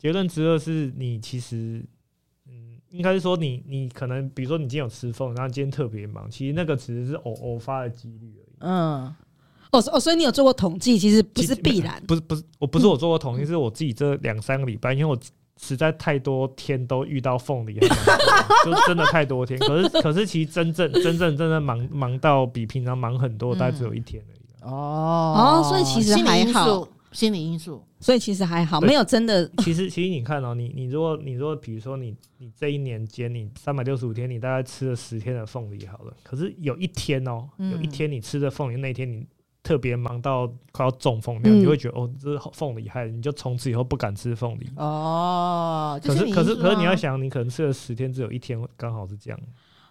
结论之二是你其实，嗯，应该是说你你可能比如说你今天有吃凤，然后今天特别忙，其实那个只是偶偶发的几率而已。嗯，哦哦，所以你有做过统计，其实不是必然，不是不是，我不是我做过统计，是我自己这两三个礼拜，因为我。实在太多天都遇到凤梨，就真的太多天。可是可是其实真正真正真的忙忙到比平常忙很多，大概只有一天而已。哦哦，所以其实还好，心理因素，所以其实还好，没有真的。其实其实你看哦，你你如果你如果比如说你你这一年间你三百六十五天，你大概吃了十天的凤梨好了。可是有一天哦，有一天你吃的凤梨那天你。特别忙到快要中风那样，你会觉得哦，这是凤梨害，你就从此以后不敢吃凤梨。哦，可是可是可是你要想，你可能吃了十天，只有一天刚好是这样。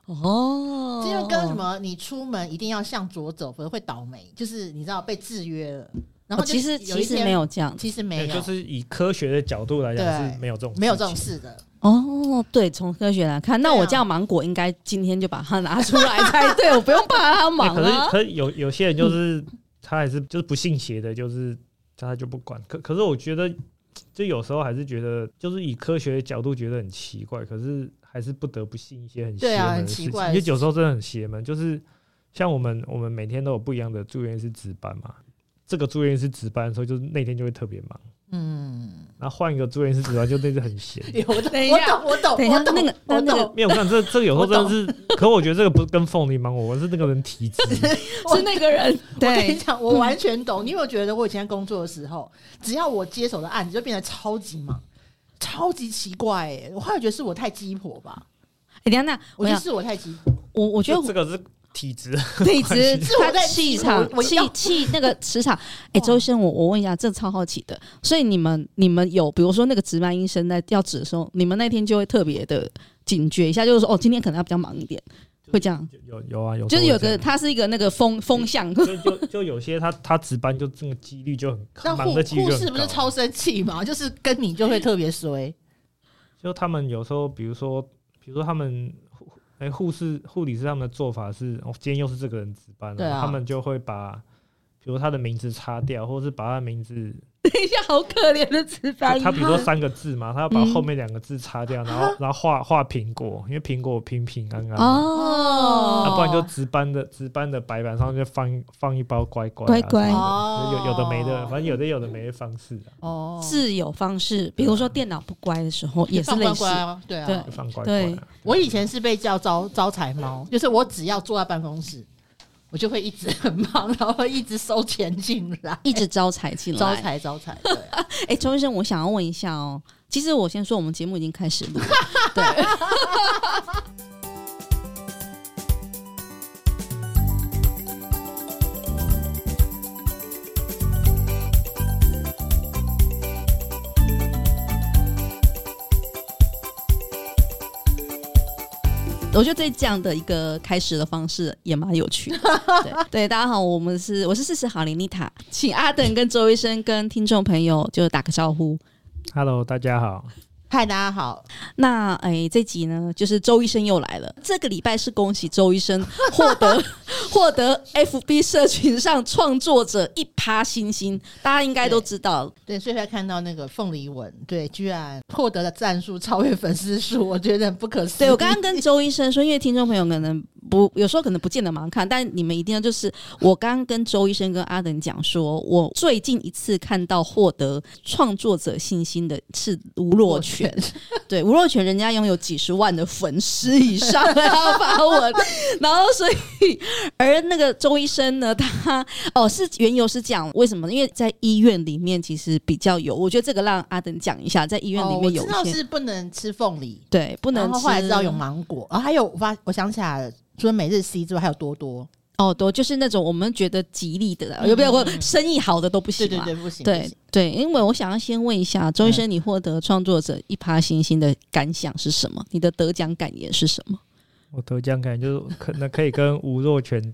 哦，这就跟什么？你出门一定要向左走，否则会倒霉。就是你知道被制约了。然后其实其实没有这样，其实没有，就是以科学的角度来讲是没有这种没有这种事的。哦，对，从科学来看，那我这样芒果应该今天就把它拿出来才 对，我不用怕它忙。可是可是有有些人就是。他还是就是不信邪的，就是他就不管。可可是我觉得，就有时候还是觉得，就是以科学的角度觉得很奇怪。可是还是不得不信一些很邪门的事情。因为有时候真的很邪门，就是像我们我们每天都有不一样的住院医师值班嘛。这个住院医师值班的时候，就是那天就会特别忙。嗯，然后换一个住院师值班，就那次很闲。我懂，我懂，我懂。等一下，那个，我懂。没有，我看这这个有时候真的是，可我觉得这个不是跟凤梨忙，我是那个人体质，是那个人。我跟你讲，我完全懂。你有没有觉得我以前工作的时候，只要我接手的案子，就变得超级忙，超级奇怪。哎，我后来觉得是我太鸡婆吧？哎，等下，那我觉得是我太鸡婆。我我觉得这个是。体质，体质，他在气场，气气那个磁场。哎，周医生，我我问一下，这超好奇的。所以你们你们有，比如说那个值班医生在要值的时候，你们那天就会特别的警觉一下，就是说，哦，今天可能要比较忙一点，会这样？有有啊，有，就是有个他是一个那个风风向，就就就有些他他值班就这个几率就很高，忙的几率很高。护士不是超生气嘛？就是跟你就会特别衰。就他们有时候，比如说，比如说他们。哎，护士、护理师他们的做法是，哦，今天又是这个人值班了，啊、他们就会把，比如他的名字擦掉，或者是把他的名字。等一下，好可怜的值班。他比如说三个字嘛，他要把后面两个字擦掉，然后然后画画苹果，因为苹果平平安安。哦。那不然就值班的值班的白板上就放放一包乖乖。乖乖。有有的没的，反正有的有的没的方式。哦。自有方式，比如说电脑不乖的时候也是类似。对啊。对。放乖乖。我以前是被叫招招财猫，就是我只要坐在办公室。我就会一直很忙，然后一直收钱进来，一直招财进来，招财招财。对，哎，周医生，我想要问一下哦，其实我先说，我们节目已经开始录了，对。我觉得这样的一个开始的方式也蛮有趣的。对，对，大家好，我们是我是四十好林丽塔，请阿等跟周医生跟听众朋友就打个招呼。Hello，大家好。嗨，大家好。那哎，这集呢，就是周医生又来了。这个礼拜是恭喜周医生获得 获得 FB 社群上创作者一趴星星，大家应该都知道。对，所以才看到那个凤梨文，对，居然获得了赞数超越粉丝数，我觉得很不可思议。对，我刚刚跟周医生说，因为听众朋友可能不有时候可能不见得蛮看，但你们一定要就是我刚刚跟周医生跟阿等讲说，我最近一次看到获得创作者信心的是吴若权。对，吴若权人家拥有几十万的粉丝以上的发文，然后所以而那个周医生呢，他哦是缘由是讲为什么？因为在医院里面其实比较有，我觉得这个让阿登讲一下，在医院里面有些、哦、我知道是不能吃凤梨，对，不能吃。然后后来知道有芒果，啊、哦，还有我发我想起来了，除了每日 C 之外，还有多多。哦，多就是那种我们觉得吉利的，有没有过生意好的都不行对对对，不行。对对，因为我想要先问一下周医生，你获得创作者一趴星星的感想是什么？你的得奖感言是什么？我得奖感言就是可能可以跟吴若权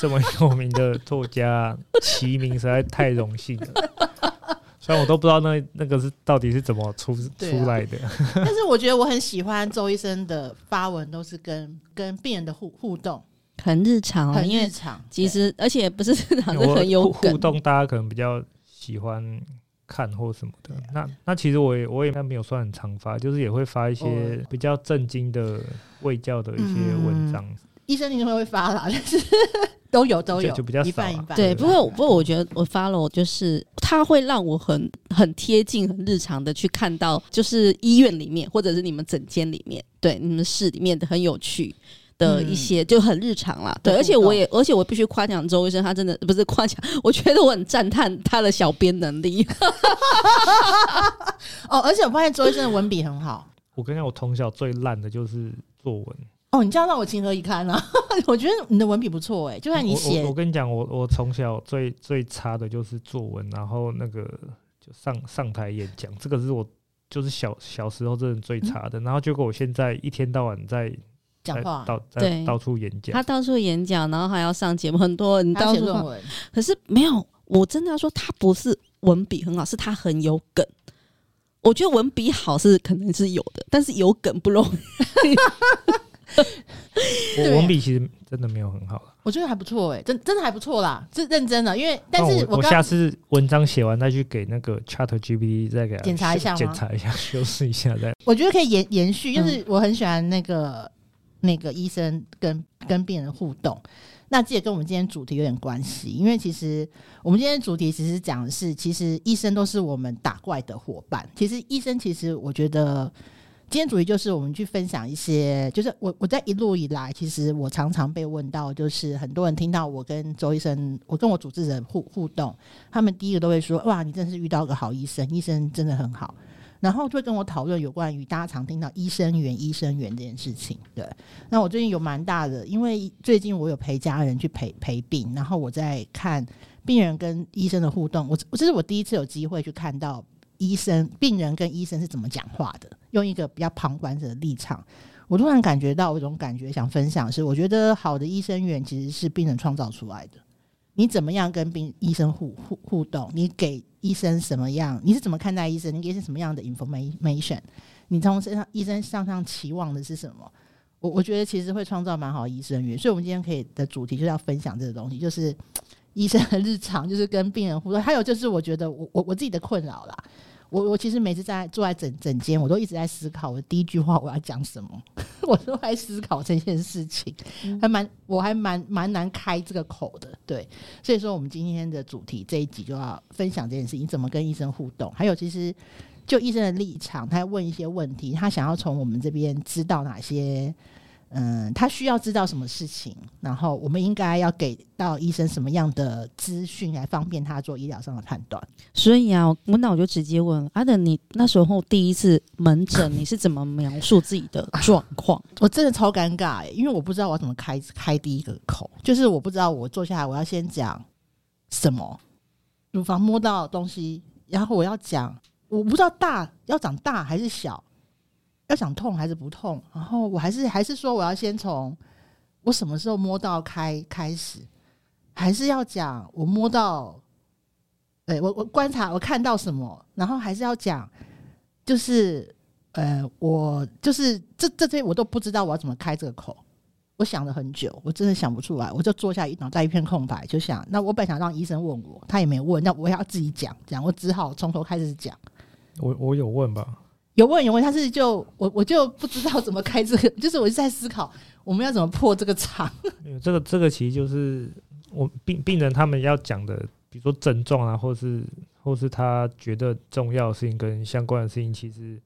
这么有名的作家齐名，实在太荣幸了。虽然我都不知道那那个是到底是怎么出出来的，但是我觉得我很喜欢周医生的发文，都是跟跟病人的互互动。很日常，哦很日常。其实，而且不是日常，是很有互动。大家可能比较喜欢看或什么的。那那其实我也我也没有算很常发，就是也会发一些比较震惊的卫教的一些文章。嗯、医生你会会发啦，但是 都有都有，就，就比较少、啊。一半一半对，不过不过我觉得我 follow 就是它会让我很很贴近、很日常的去看到，就是医院里面或者是你们诊间里面，对你们室里面的很有趣。的一些就很日常啦，嗯、对，而且我也，而且我必须夸奖周医生，他真的不是夸奖，我觉得我很赞叹他的小编能力。哦，而且我发现周医生的文笔很好。我跟你讲，我从小最烂的就是作文。哦，你这样让我情何以堪啊！我觉得你的文笔不错哎、欸，就算你写，我跟你讲，我我从小最最差的就是作文，然后那个就上上台演讲，这个是我就是小小时候真的最差的。嗯、然后结果我现在一天到晚在。讲话到对到处演讲，他到处演讲，然后还要上节目，很多人到处。可是没有，我真的要说，他不是文笔很好，是他很有梗。我觉得文笔好是可能是有的，但是有梗不容易。我文笔其实真的没有很好了，我觉得还不错哎、欸，真真的还不错啦，是认真的。因为但是我，我下次文章写完再去给那个 ChatGPT 再给他检查一下，检查一下，修饰一下再。我觉得可以延延续，就是我很喜欢那个。那个医生跟跟病人互动，那这也跟我们今天主题有点关系，因为其实我们今天主题其实讲的是，其实医生都是我们打怪的伙伴。其实医生，其实我觉得今天主题就是我们去分享一些，就是我我在一路以来，其实我常常被问到，就是很多人听到我跟周医生，我跟我主治人互互动，他们第一个都会说：哇，你真是遇到个好医生，医生真的很好。然后就跟我讨论有关于大家常听到医生缘、医生缘这件事情。对，那我最近有蛮大的，因为最近我有陪家人去陪陪病，然后我在看病人跟医生的互动。我这是我第一次有机会去看到医生、病人跟医生是怎么讲话的，用一个比较旁观者的立场。我突然感觉到一种感觉，想分享是，我觉得好的医生缘其实是病人创造出来的。你怎么样跟病医生互互互动？你给医生什么样？你是怎么看待医生？你给是什么样的 information？你从身上医生身上期望的是什么？我我觉得其实会创造蛮好的医生缘。所以，我们今天可以的主题就是要分享这个东西，就是医生的日常，就是跟病人互动。还有就是，我觉得我我我自己的困扰啦。我我其实每次在坐在整整间，我都一直在思考，我第一句话我要讲什么，我都在思考这件事情，还蛮我还蛮蛮难开这个口的，对，所以说我们今天的主题这一集就要分享这件事情，你怎么跟医生互动，还有其实就医生的立场，他要问一些问题，他想要从我们这边知道哪些。嗯，他需要知道什么事情，然后我们应该要给到医生什么样的资讯，来方便他做医疗上的判断。所以啊，我那我就直接问阿德，你那时候第一次门诊，你是怎么描述自己的状况？我真的超尴尬欸，因为我不知道我要怎么开开第一个口，就是我不知道我坐下来我要先讲什么，乳房摸到东西，然后我要讲，我不知道大要长大还是小。要想痛还是不痛？然后我还是还是说我要先从我什么时候摸到开开始，还是要讲我摸到，哎，我我观察我看到什么，然后还是要讲，就是呃，我就是这这些我都不知道我要怎么开这个口。我想了很久，我真的想不出来，我就坐下一脑袋一片空白，就想那我本想让医生问我，他也没问，那我要自己讲讲，我只好从头开始讲。我我有问吧。有问有问，他是就我我就不知道怎么开这个，就是我就在思考我们要怎么破这个场。这个这个其实就是我病病人他们要讲的，比如说症状啊，或是或是他觉得重要的事情跟相关的事情，其实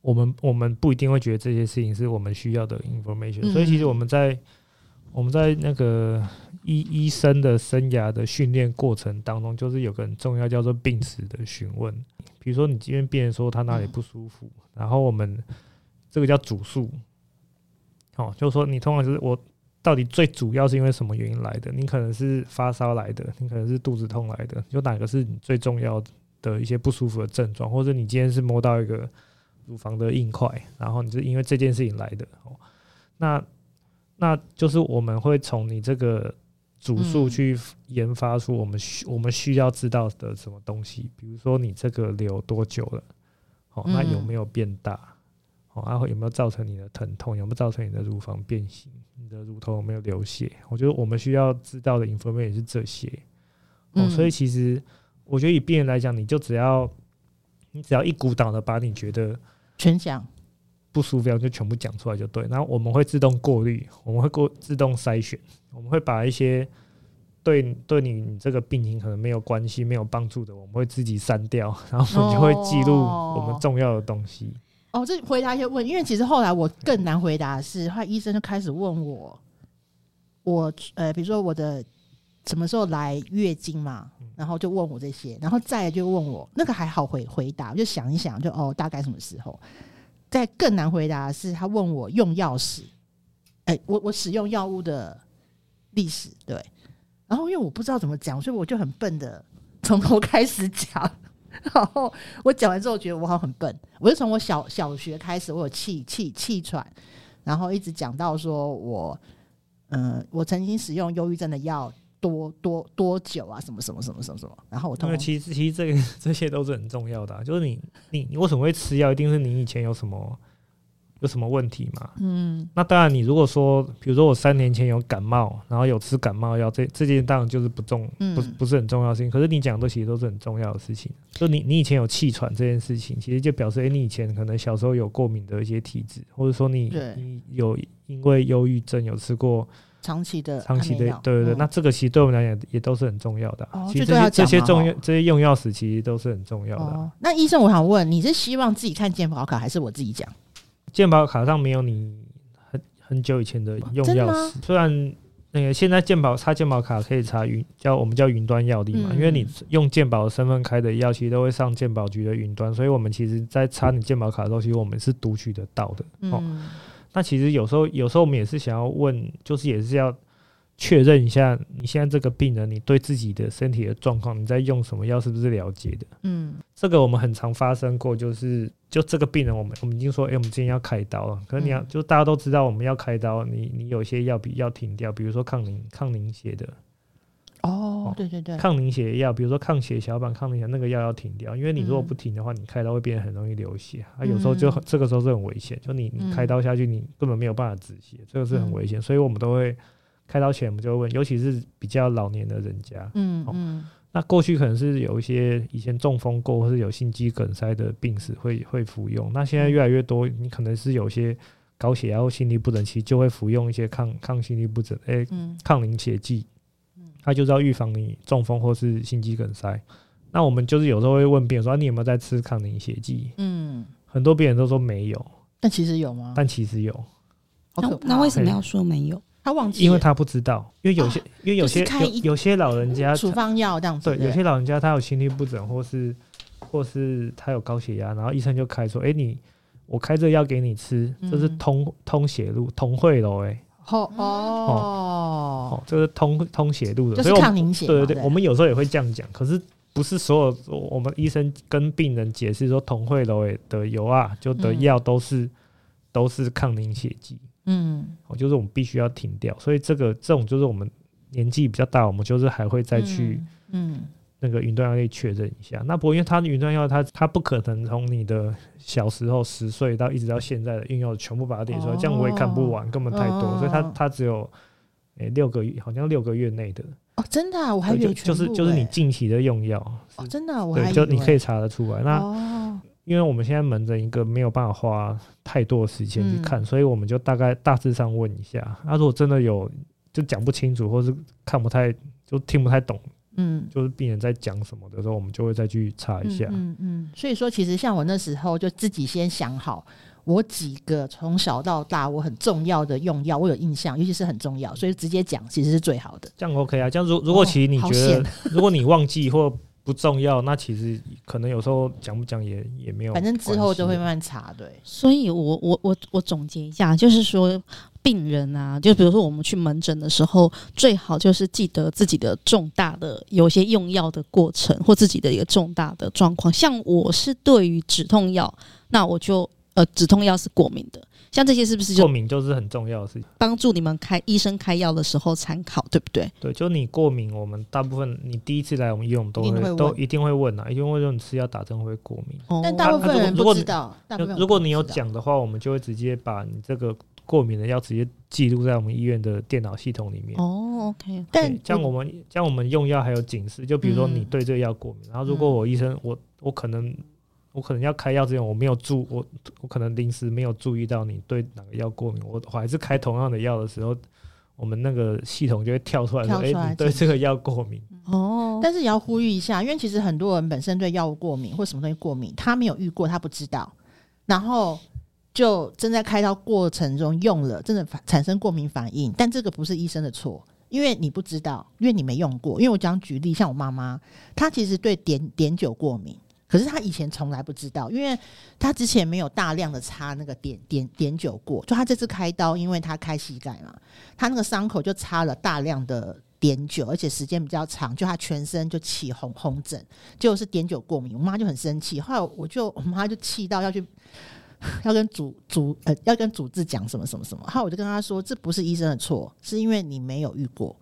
我们我们不一定会觉得这些事情是我们需要的 information，嗯。所以其实我们在我们在那个医医生的生涯的训练过程当中，就是有个很重要叫做病史的询问。比如说，你今天病人说他哪里不舒服，然后我们这个叫主诉，哦，就是说你通常就是我到底最主要是因为什么原因来的？你可能是发烧来的，你可能是肚子痛来的，有哪个是你最重要的一些不舒服的症状？或者你今天是摸到一个乳房的硬块，然后你是因为这件事情来的？哦，那那就是我们会从你这个。主诉去研发出我们需我们需要知道的什么东西，比如说你这个瘤多久了，哦，那有没有变大，哦，然后有没有造成你的疼痛，有没有造成你的乳房变形，你的乳头有没有流血？我觉得我们需要知道的 information 是这些，哦，所以其实我觉得以病人来讲，你就只要你只要一股脑的把你觉得全讲不舒服，就全部讲出来就对。然后我们会自动过滤，我们会过自动筛选，我们会把一些对对你你这个病情可能没有关系、没有帮助的，我们会自己删掉，然后我们就会记录我们重要的东西。哦，这回答一些问，因为其实后来我更难回答的是，后来医生就开始问我，我呃，比如说我的什么时候来月经嘛，然后就问我这些，然后再来就问我那个还好回回答，我就想一想就，就哦大概什么时候。再更难回答的是，他问我用药史，哎、我我使用药物的历史，对，然后因为我不知道怎么讲，所以我就很笨的从头开始讲。然后我讲完之后，觉得我好像很笨。我就从我小小学开始，我有气气气喘，然后一直讲到说我，嗯、我曾经使用忧郁症的药多多多久啊？什么什么什么什么什么？然后我通其实其实这个 这些都是很重要的、啊，就是你你你为什么会吃药？一定是你以前有什么。有什么问题嘛？嗯，那当然，你如果说，比如说我三年前有感冒，然后有吃感冒药，这这件当然就是不重，不不是很重要的事情。可是你讲的其实都是很重要的事情。就你你以前有气喘这件事情，其实就表示，哎，你以前可能小时候有过敏的一些体质，或者说你你有因为忧郁症有吃过长期的长期的，对对对。那这个其实对我们来讲也都是很重要的。其实这些这些重要这些用药史其实都是很重要的。那医生，我想问，你是希望自己看健保卡，还是我自己讲？健保卡上没有你很很久以前的用药史，虽然那个现在健保插健保卡可以查云，叫我们叫云端药历嘛，因为你用健保的身份开的药，其实都会上健保局的云端，所以我们其实在插你健保卡的时候，其实我们是读取得到的。哦，那其实有时候有时候我们也是想要问，就是也是要。确认一下，你现在这个病人，你对自己的身体的状况，你在用什么药，是不是了解的？嗯，这个我们很常发生过，就是就这个病人，我们我们已经说，哎、欸，我们今天要开刀了，可是你要、嗯、就大家都知道我们要开刀，你你有些药比要停掉，比如说抗凝抗凝血的。哦，对对对，抗凝血药，比如说抗血小板、抗凝血那个药要停掉，因为你如果不停的话，你开刀会变得很容易流血，啊，有时候就这个时候是很危险，就你你开刀下去，你根本没有办法止血，这个是很危险，所以我们都会。开刀前我们就会问，尤其是比较老年的人家，嗯嗯，那过去可能是有一些以前中风过或是有心肌梗塞的病史会会服用，那现在越来越多，你可能是有些高血压或心律不整，其实就会服用一些抗抗心律不整，诶、欸，抗凝血剂，它就是要预防你中风或是心肌梗塞。那我们就是有时候会问病人说，啊、你有没有在吃抗凝血剂？嗯，很多病人都说没有，但其实有吗？但其实有，那那为什么要说没有？他忘记，因为他不知道，因为有些，因为有些有有些老人家处方药这样子，对，有些老人家他有心律不整，或是或是他有高血压，然后医生就开说，哎，你我开这个药给你吃，这是通通血路，通惠喽，哎，哦哦。哦，这是通通血路的，就是抗凝血，对对对，我们有时候也会这样讲，可是不是所有我们医生跟病人解释说同惠楼的油啊，就的药都是都是抗凝血剂。嗯，哦，就是我们必须要停掉，所以这个这种就是我们年纪比较大，我们就是还会再去，嗯，那个云端药历确认一下。嗯、那不过因为它的云端药，它它不可能从你的小时候十岁到一直到现在的用药全部把它列出来，哦、这样我也看不完，根本太多，哦、所以它它只有诶、欸、六个月，好像六个月内的哦，真的、啊，我还以为全部、欸、就是就是你近期的用药哦，真的、啊，我还就你可以查得出来那。哦因为我们现在门诊一个没有办法花太多的时间去看，嗯、所以我们就大概大致上问一下。那、啊、如果真的有就讲不清楚，或是看不太就听不太懂，嗯，就是病人在讲什么的时候，我们就会再去查一下。嗯嗯，嗯。所以说，其实像我那时候就自己先想好，我几个从小到大我很重要的用药，我有印象，尤其是很重要，所以直接讲其实是最好的。这样 OK 啊？这样如如果其实你觉得，如果你忘记或不重要，那其实可能有时候讲不讲也也没有，反正之后就会慢慢查，对。所以我我我我总结一下，就是说病人啊，就比如说我们去门诊的时候，最好就是记得自己的重大的有些用药的过程，或自己的一个重大的状况。像我是对于止痛药，那我就呃止痛药是过敏的。像这些是不是就过敏就是很重要的事情，帮助你们开医生开药的时候参考，对不对？对，就你过敏，我们大部分你第一次来我们医院，我们都都一定会问啊，一定会问你吃药打针会不会过敏。但大部分人不知道。如果你有讲的话，我们就会直接把你这个过敏的药直接记录在我们医院的电脑系统里面。哦，OK。但像我们像我们用药还有警示，就比如说你对这个药过敏，嗯、然后如果我医生我我可能我可能要开药之前我没有注我我可能临时没有注意到你对哪个药过敏，我我还是开同样的药的时候。我们那个系统就会跳出来说：“哎、欸，你对这个药过敏哦。”但是也要呼吁一下，因为其实很多人本身对药物过敏或什么东西过敏，他没有遇过，他不知道，然后就正在开刀过程中用了，真的产生过敏反应。但这个不是医生的错，因为你不知道，因为你没用过。因为我讲举例，像我妈妈，她其实对碘碘酒过敏。可是她以前从来不知道，因为她之前没有大量的擦那个碘碘碘酒过。就她这次开刀，因为她开膝盖嘛，她那个伤口就擦了大量的碘酒，而且时间比较长，就她全身就起红红疹，就是碘酒过敏。我妈就很生气，后来我就我妈就气到要去 要跟主主呃要跟主治讲什么什么什么。后来我就跟他说，这不是医生的错，是因为你没有遇过，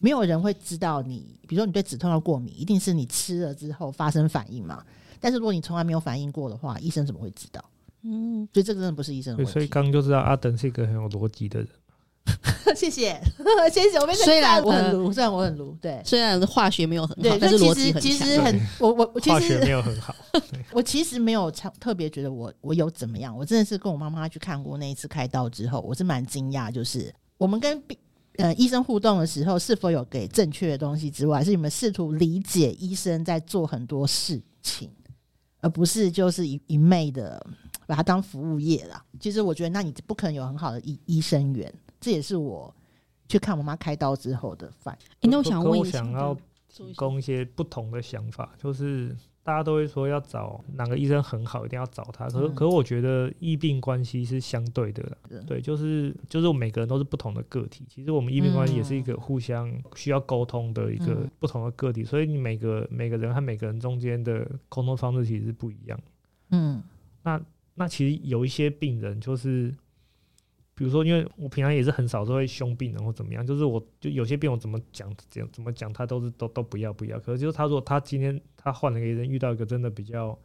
没有人会知道你，比如说你对止痛药过敏，一定是你吃了之后发生反应嘛。但是如果你从来没有反应过的话，医生怎么会知道？嗯，所以这个真的不是医生的问题。所以刚刚就知道阿等是一个很有逻辑的人。谢谢，谢谢。我虽然我很卢，虽然我很卢，对，虽然化学没有很好，对，但是逻辑很。其实很，我我我其实化学没有很好。我其实没有特别觉得我我有怎么样。我真的是跟我妈妈去看过那一次开刀之后，我是蛮惊讶，就是我们跟病呃医生互动的时候，是否有给正确的东西之外，是你们试图理解医生在做很多事情。而不是就是一一昧的把它当服务业啦。其实我觉得，那你不可能有很好的医医生缘。这也是我去看我妈开刀之后的反应。欸，那我想问一下，我想要提供一些不同的想法，就是。大家都会说要找哪个医生很好，一定要找他。可是，可是我觉得医病关系是相对的，对，就是就是我们每个人都是不同的个体。其实我们医病关系也是一个互相需要沟通的一个不同的个体。所以你每个每个人和每个人中间的沟通方式其实是不一样。嗯，那那其实有一些病人就是。比如说，因为我平常也是很少都会凶病人或怎么样，就是我就有些病我怎么讲怎怎么讲，他都是都都不要不要。可是就是他说他今天他换了一个人，遇到一个真的比较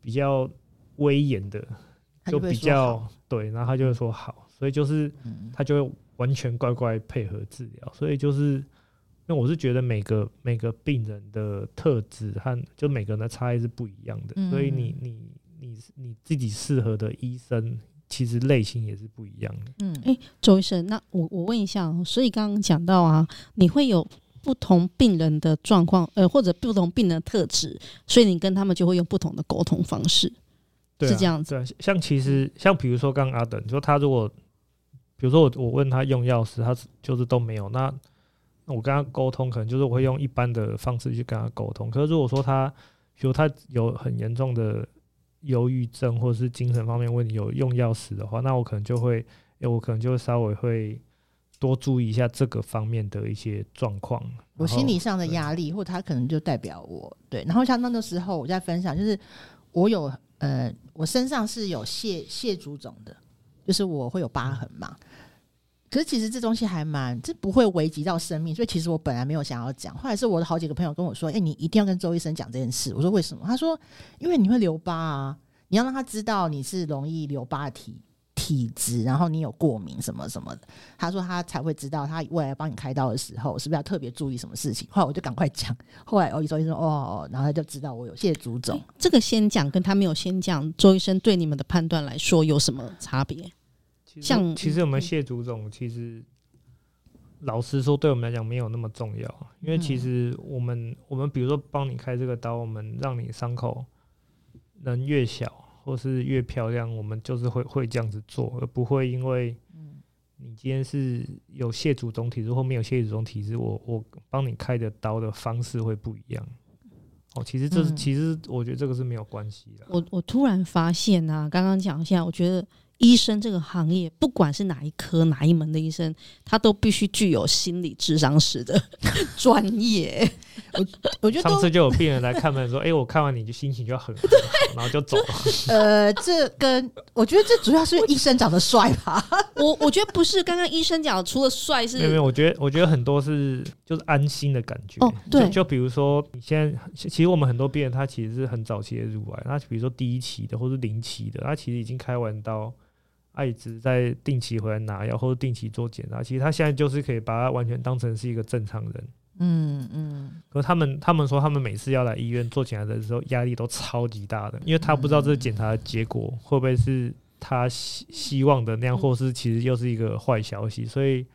比较威严的，就比较对，然后他就会说好，所以就是他就会完全乖乖配合治疗。所以就是因为我是觉得每个每个病人的特质和就每个人的差异是不一样的，所以你你你你自己适合的医生。其实类型也是不一样的。嗯，哎、欸，周医生，那我我问一下，所以刚刚讲到啊，你会有不同病人的状况，呃，或者不同病人的特质，所以你跟他们就会用不同的沟通方式，對啊、是这样子。对、啊，像其实像比如说刚刚阿等说他如果，比如说我我问他用药时，他就是都没有，那我跟他沟通可能就是我会用一般的方式去跟他沟通。可是如果说他，比如他有很严重的。忧郁症或者是精神方面问题有用药史的话，那我可能就会，欸、我可能就稍微会多注意一下这个方面的一些状况。我心理上的压力，或他可能就代表我对。然后像那个时候我在分享，就是我有呃，我身上是有蟹蟹足肿的，就是我会有疤痕嘛。可是其实这东西还蛮，这不会危及到生命，所以其实我本来没有想要讲。后来是我的好几个朋友跟我说：“哎、你一定要跟周医生讲这件事。”我说：“为什么？”他说：“因为你会留疤啊，你要让他知道你是容易留疤的体体质，然后你有过敏什么什么的。”他说他才会知道，他未来帮你开刀的时候是不是要特别注意什么事情。后来我就赶快讲。后来哦，周医生哦哦，然后他就知道我有蟹足肿。这个先讲跟他没有先讲，周医生对你们的判断来说有什么差别？像其实我们谢祖总，其实老实说，对我们来讲没有那么重要。因为其实我们我们比如说帮你开这个刀，我们让你伤口能越小或是越漂亮，我们就是会会这样子做，而不会因为你今天是有谢祖总体质或没有谢祖总体质，我我帮你开的刀的方式会不一样。哦，其实这是其实我觉得这个是没有关系的。我我突然发现啊，刚刚讲一下，我觉得。医生这个行业，不管是哪一科哪一门的医生，他都必须具有心理智商师的 专业。我我觉得上次就有病人来看门说：“哎、欸，我看完你就心情就很好，然后就走了。”呃，这跟我觉得这主要是医生长得帅吧？我我觉得不是，刚刚医生讲除了帅是，没有没有，我觉得我觉得很多是就是安心的感觉。哦，对，就，就比如说你现在，其实我们很多病人他其实是很早期的入来，他比如说第一期的或是零期的，他其实已经开完刀。爱滋在定期回来拿药或者定期做检查，其实他现在就是可以把它完全当成是一个正常人。嗯嗯。可是他们他们说，他们每次要来医院做检查的时候，压力都超级大的，因为他不知道这个检查的结果会不会是他希希望的那样，或是其实又是一个坏消息，所以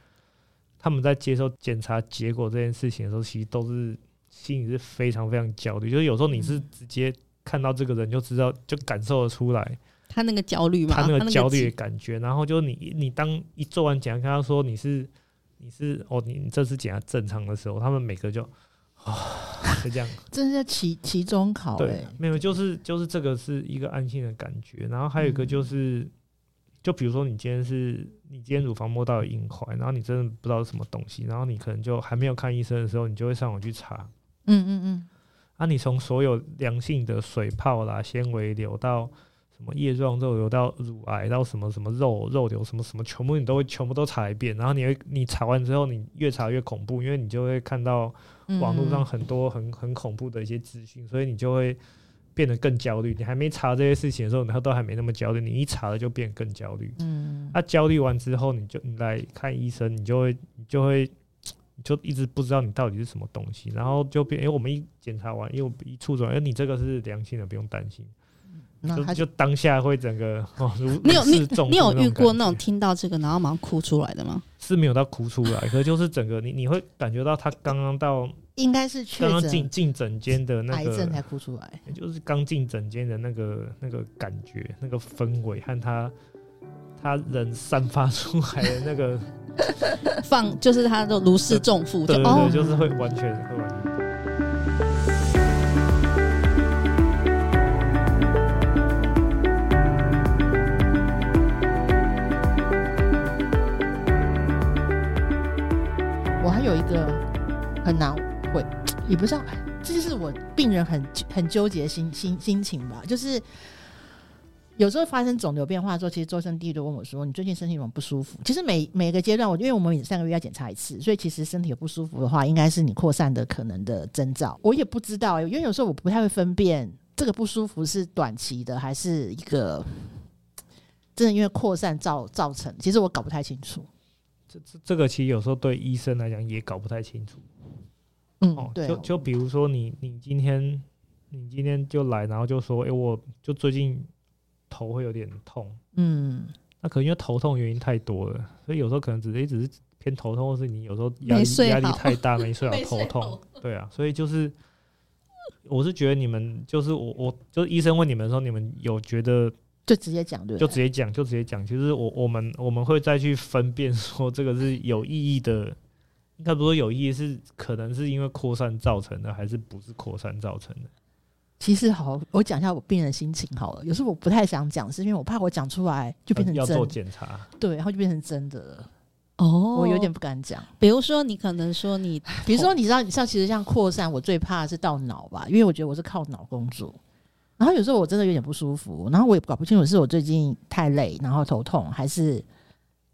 他们在接受检查结果这件事情的时候，其实都是心里是非常非常焦虑。就是有时候你是直接看到这个人就知道，就感受得出来。他那个焦虑嘛，他那个焦虑的感觉，然后就你你当一做完检查，跟他说你是你是哦，你你这次检查正常的时候，他们每个就啊，就这样，这是期期中考，对，没有，就是就是这个是一个安心的感觉，然后还有一个就是，嗯、就比如说你今天是你今天乳房摸到有硬块，然后你真的不知道是什么东西，然后你可能就还没有看医生的时候，你就会上网去查，嗯嗯嗯，啊，你从所有良性的水泡啦、纤维瘤到。什么叶状肉瘤到乳癌到什么什么肉肉瘤什么什么，全部你都会全部都查一遍，然后你会你查完之后，你越查越恐怖，因为你就会看到网络上很多很很恐怖的一些资讯，所以你就会变得更焦虑。你还没查这些事情的时候，然后都还没那么焦虑，你一查了就变得更焦虑。嗯，那焦虑完之后，你就你来看医生，你就会你就会就一直不知道你到底是什么东西，然后就变，因为我们一检查完，因为我一触诊，哎，你这个是良性的，不用担心。就就当下会整个哦，如 你有你你有遇过那种听到这个然后马上哭出来的吗？是没有到哭出来，可是就是整个你你会感觉到他刚刚到应该是刚刚进进诊间的那个癌症才哭出来，就是刚进诊间的那个那个感觉那个氛围和他他人散发出来的那个放就是他的如释重负，对对对，就是会完全会完全。有一个很难会，也不知道，这就是我病人很很纠结心心心情吧。就是有时候发生肿瘤变化的时候，其实周生第一都问我说：“你最近身体有没有不舒服？”其实每每个阶段，我因为我们每三个月要检查一次，所以其实身体有不舒服的话，应该是你扩散的可能的征兆。我也不知道，因为有时候我不太会分辨这个不舒服是短期的还是一个真的因为扩散造造成。其实我搞不太清楚。这这这个其实有时候对医生来讲也搞不太清楚，嗯，哦、对哦，就就比如说你你今天你今天就来，然后就说，哎、欸，我就最近头会有点痛，嗯，那可能因为头痛原因太多了，所以有时候可能只是只是偏头痛，或是你有时候压力压力太大没睡好 头痛，对啊，所以就是我是觉得你们就是我我就是医生问你们的时候，你们有觉得？就直接讲对，就直接讲，就直接讲。其实我我们我们会再去分辨说这个是有意义的，应该不说有意义，是可能是因为扩散造成的，还是不是扩散造成的？其实好，我讲一下我病人的心情好了。有时候我不太想讲，是因为我怕我讲出来就变成真要做检查，对，然后就变成真的了。哦，我有点不敢讲。比如说，你可能说你，比如说你知道，你像其实像扩散，我最怕的是到脑吧，因为我觉得我是靠脑工作。然后有时候我真的有点不舒服，然后我也搞不清楚是我最近太累，然后头痛，还是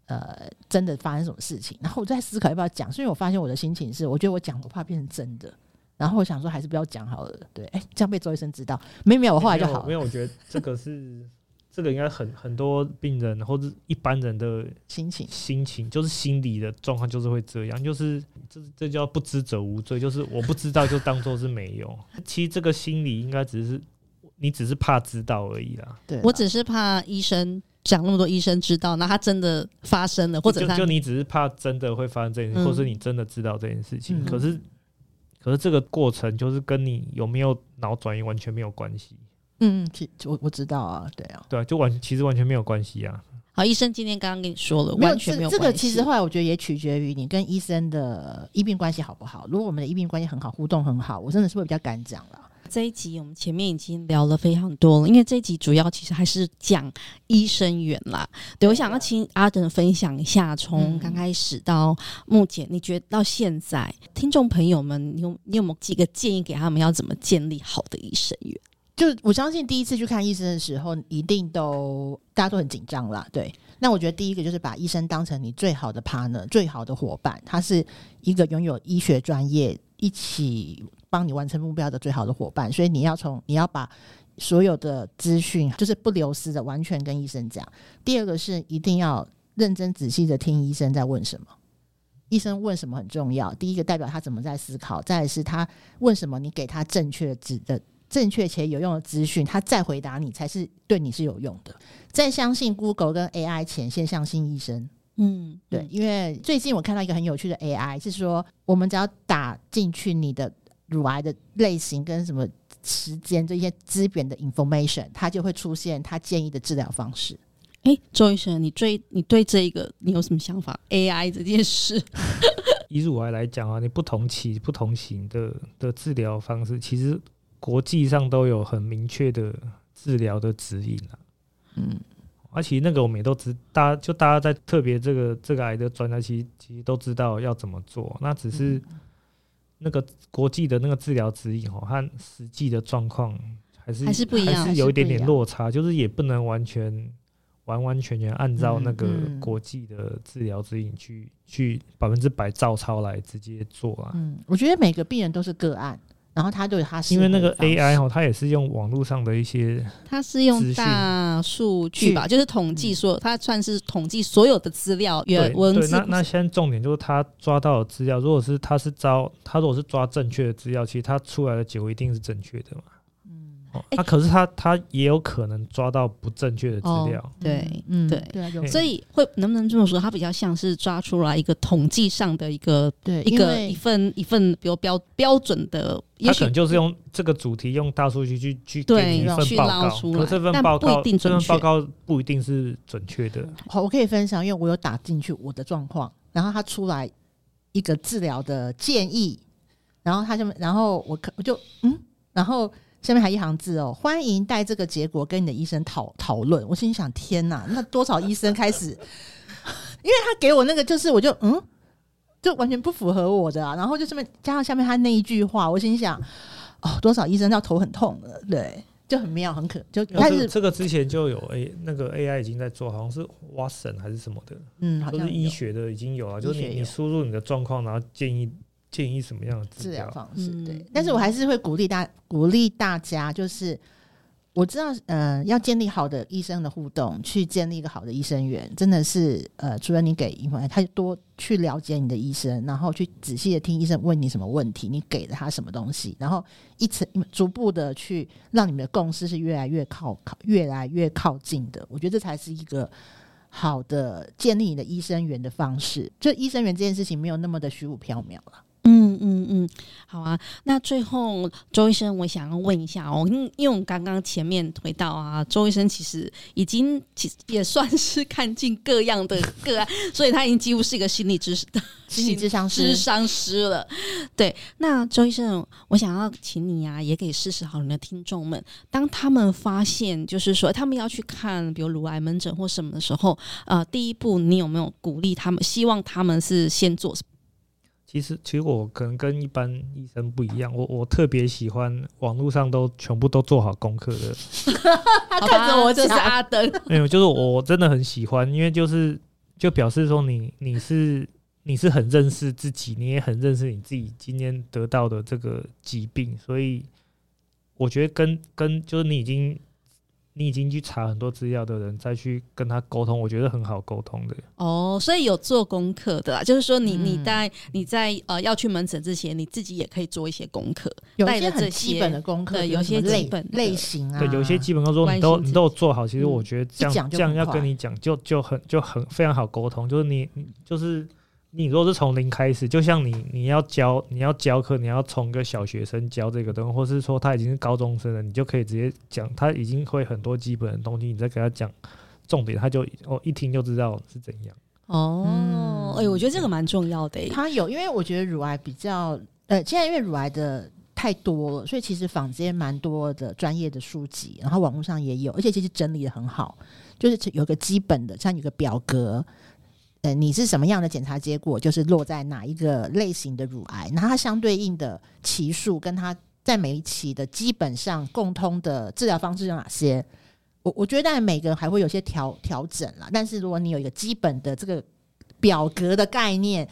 呃真的发生什么事情。然后我在思考要不要讲，所以我发现我的心情是，我觉得我讲我怕变成真的，然后我想说还是不要讲好了。对，哎，这样被周医生知道，没有没有，我后来就好了。没有我觉得 这个是这个应该很很多病人或者一般人的心情心情，就是心理的状况就是会这样，就是这这叫不知者无罪，就是我不知道就当做是没有。其实这个心理应该只是。你只是怕知道而已啦。对啦，我只是怕医生讲那么多，医生知道，那他真的发生了，或者就，就你只是怕真的会发生这件事，嗯、或是你真的知道这件事情。嗯、可是，可是这个过程就是跟你有没有脑转移完全没有关系。嗯，其我我知道啊，对啊，对啊，就完其实完全没有关系啊。好，医生今天刚刚跟你说了，完全没有关系。这个其实后来我觉得也取决于你跟医生的医病关系好不好。如果我们的医病关系很好，互动很好，我真的是会比较敢讲了。这一集我们前面已经聊了非常多了，因为这一集主要其实还是讲医生缘啦。对，我想要请阿登分享一下，从刚开始到目前，你觉得到现在，听众朋友们，你有你有没有几个建议给他们，要怎么建立好的医生缘？就我相信第一次去看医生的时候，一定都大家都很紧张啦。对，那我觉得第一个就是把医生当成你最好的 partner，最好的伙伴，他是一个拥有医学专业一起。帮你完成目标的最好的伙伴，所以你要从你要把所有的资讯就是不流失的，完全跟医生讲。第二个是一定要认真仔细的听医生在问什么，医生问什么很重要。第一个代表他怎么在思考，再来是他问什么，你给他正确的、的正确且有用的资讯，他再回答你才是对你是有用的。在相信 Google 跟 AI 前，先相信医生。嗯，对，因为最近我看到一个很有趣的 AI，是说我们只要打进去你的乳癌的类型跟什么时间这些基本的 information，它就会出现它建议的治疗方式。哎、欸，周医生，你对你对这一个你有什么想法？AI 这件事，以乳癌来讲啊，你不同期不同型的的治疗方式，其实国际上都有很明确的治疗的指引啊。嗯。而且那个我们也都知，大家就大家在特别这个这个癌的专家，其实其实都知道要怎么做。那只是那个国际的那个治疗指引哦，和实际的状况还是还是不一样，还是有一点点落差，就是也不能完全完完全全按照那个国际的治疗指引去去百分之百照抄来直接做啊。嗯，我觉得每个病人都是个案。然后他对他因为那个 AI 哦，他也是用网络上的一些，他是用大数据吧，就是统计说，他算是统计所有的资料原文字。那那现在重点就是他抓到的资料，如果是他是招他如果是抓正确的资料，其实他出来的结果一定是正确的嘛。那、啊、可是他他也有可能抓到不正确的资料，哦、对，嗯，对，对，所以会能不能这么说？他比较像是抓出来一个统计上的一个，对，一个一份一份，比如标标准的，他可能就是用这个主题用大数据去去给你一份报告，可这份报告这份报告不一定是准确的。好，我可以分享，因为我有打进去我的状况，然后他出来一个治疗的建议，然后他就然后我可我就嗯，然后。下面还一行字哦，欢迎带这个结果跟你的医生讨讨论。我心想，天哪，那多少医生开始？因为他给我那个，就是我就嗯，就完全不符合我的啊。然后就这么加上下面他那一句话，我心想，哦，多少医生要头很痛了，对，就很妙，很可就。但是这个之前就有 A 那个 AI 已经在做，好像是 Watson 还是什么的，嗯，好像就是医学的已经有了，就是你你输入你的状况，然后建议。建议什么样的治疗方式？对，但是我还是会鼓励大鼓励大家，就是我知道，呃，要建立好的医生的互动，去建立一个好的医生缘，真的是，呃，除了你给医生，他多去了解你的医生，然后去仔细的听医生问你什么问题，你给了他什么东西，然后一层逐步的去让你们的共识是越来越靠靠越来越靠近的。我觉得这才是一个好的建立你的医生缘的方式。就医生缘这件事情，没有那么的虚无缥缈了。嗯嗯嗯，好啊。那最后周医生，我想要问一下哦，因因为我们刚刚前面回到啊，周医生其实已经其实也算是看尽各样的个案，所以他已经几乎是一个心理咨 心理智商师师了。对，那周医生，我想要请你啊，也给四十好人的听众们，当他们发现就是说他们要去看比如乳癌门诊或什么的时候，呃，第一步你有没有鼓励他们？希望他们是先做什么？其实，其实我可能跟一般医生不一样，我我特别喜欢网络上都全部都做好功课的。他看着我就是阿登，没有，就是我真的很喜欢，因为就是就表示说你你是你是很认识自己，你也很认识你自己今天得到的这个疾病，所以我觉得跟跟就是你已经。你已经去查很多资料的人，再去跟他沟通，我觉得很好沟通的。哦，所以有做功课的啦，就是说你你在你在呃要去门诊之前，你自己也可以做一些功课，有一些很基本的功课，有些基本类型啊，对，有些基本功说你都你都有做好。其实我觉得这样这样要跟你讲，就就很就很非常好沟通，就是你就是。你如果是从零开始，就像你你要教你要教课，你要从个小学生教这个东西，或是说他已经是高中生了，你就可以直接讲，他已经会很多基本的东西，你再给他讲重点，他就哦一听就知道是怎样。哦，哎、嗯欸，我觉得这个蛮重要的。他有，因为我觉得乳癌比较呃，现在因为乳癌的太多了，所以其实坊间蛮多的专业的书籍，然后网络上也有，而且其实整理的很好，就是有个基本的，像有个表格。你是什么样的检查结果，就是落在哪一个类型的乳癌，那它相对应的期数跟它在每一期的基本上共通的治疗方式有哪些？我我觉得当然每个人还会有些调调整啦，但是如果你有一个基本的这个表格的概念，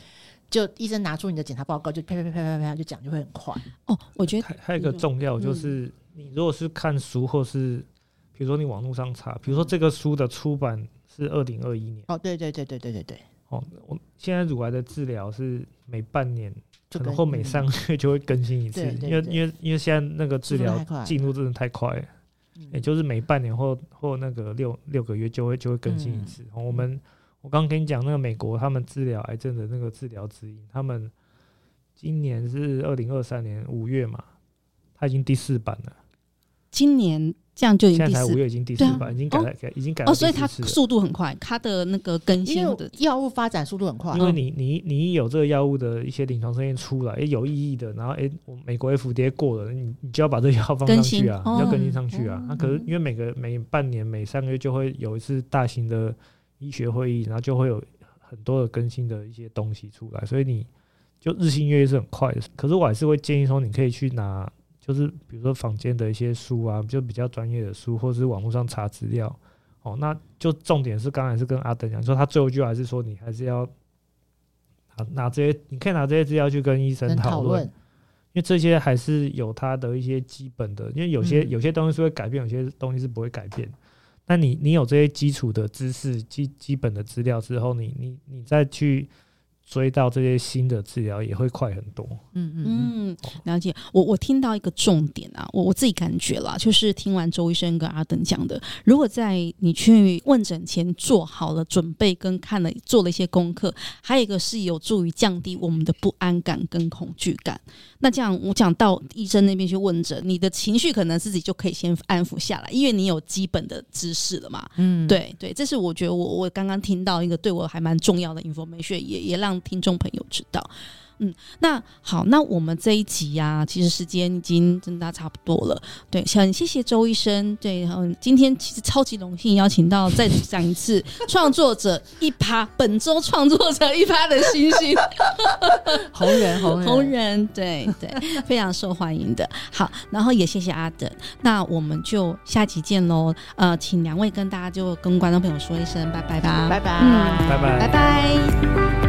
就医生拿出你的检查报告，就啪啪啪啪啪啪就讲就会很快。哦，我觉得还还有一个重要就是你如果是看书，或是比如说你网络上查，比如说这个书的出版是二零二一年，哦，对对对对对对对，哦，我现在乳癌的治疗是每半年。可能或每三个月就会更新一次，对对对，因为因为因为现在那个治疗进度真的太快了，也就是每半年或或那个六六个月就会就会更新一次。嗯、我们我刚刚跟你讲那个美国他们治疗癌症的那个治疗指引，他们今年是二零二三年五月嘛，他已经第四版了。今年。这样就已经第四，现在才五月已经第四版，啊、已经改了，改、哦、已经改了。哦，所以它速度很快，它的那个更新的药物发展速度很快。因为你你你有这个药物的一些临床试验出来，诶，有意义的，然后诶，美国 FDA 过了，你你就要把这个药放上去啊，你要更新上去啊。那、可是因为每个每半年每三个月就会有一次大型的医学会议，然后就会有很多的更新的一些东西出来，所以你就日新月异是很快的。可是我还是会建议说，你可以去拿。就是比如说坊间的一些书啊，就比较专业的书，或者是网络上查资料，哦，那就重点是刚才是跟阿登讲说，他最后一句还是说你还是要拿拿这些，你可以拿这些资料去跟医生讨论，因为这些还是有他的一些基本的，因为有些有些东西是会改变，有些东西是不会改变。那你你有这些基础的知识、基基本的资料之后，你你你再去。追到这些新的治疗也会快很多。嗯嗯嗯，了解。我我听到一个重点啊，我我自己感觉啦，就是听完周医生跟阿登讲的，如果在你去问诊前做好了准备，跟看了做了一些功课，还有一个是有助于降低我们的不安感跟恐惧感。那这样我讲到医生那边去问诊，你的情绪可能自己就可以先安抚下来，因为你有基本的知识了嘛。嗯，对对，这是我觉得我我刚刚听到一个对我还蛮重要的 information，也也让。听众朋友知道，嗯，那好，那我们这一集呀、啊，其实时间已经真的差不多了。对，很谢谢周医生。对，然后今天其实超级荣幸邀请到再讲一次 创作者一趴，本周创作者一趴的星星 红人，红人，红人，对对，非常受欢迎的。好，然后也谢谢阿德，那我们就下集见喽。呃，请两位跟大家就跟观众朋友说一声拜拜吧，拜拜，嗯，拜拜，拜拜。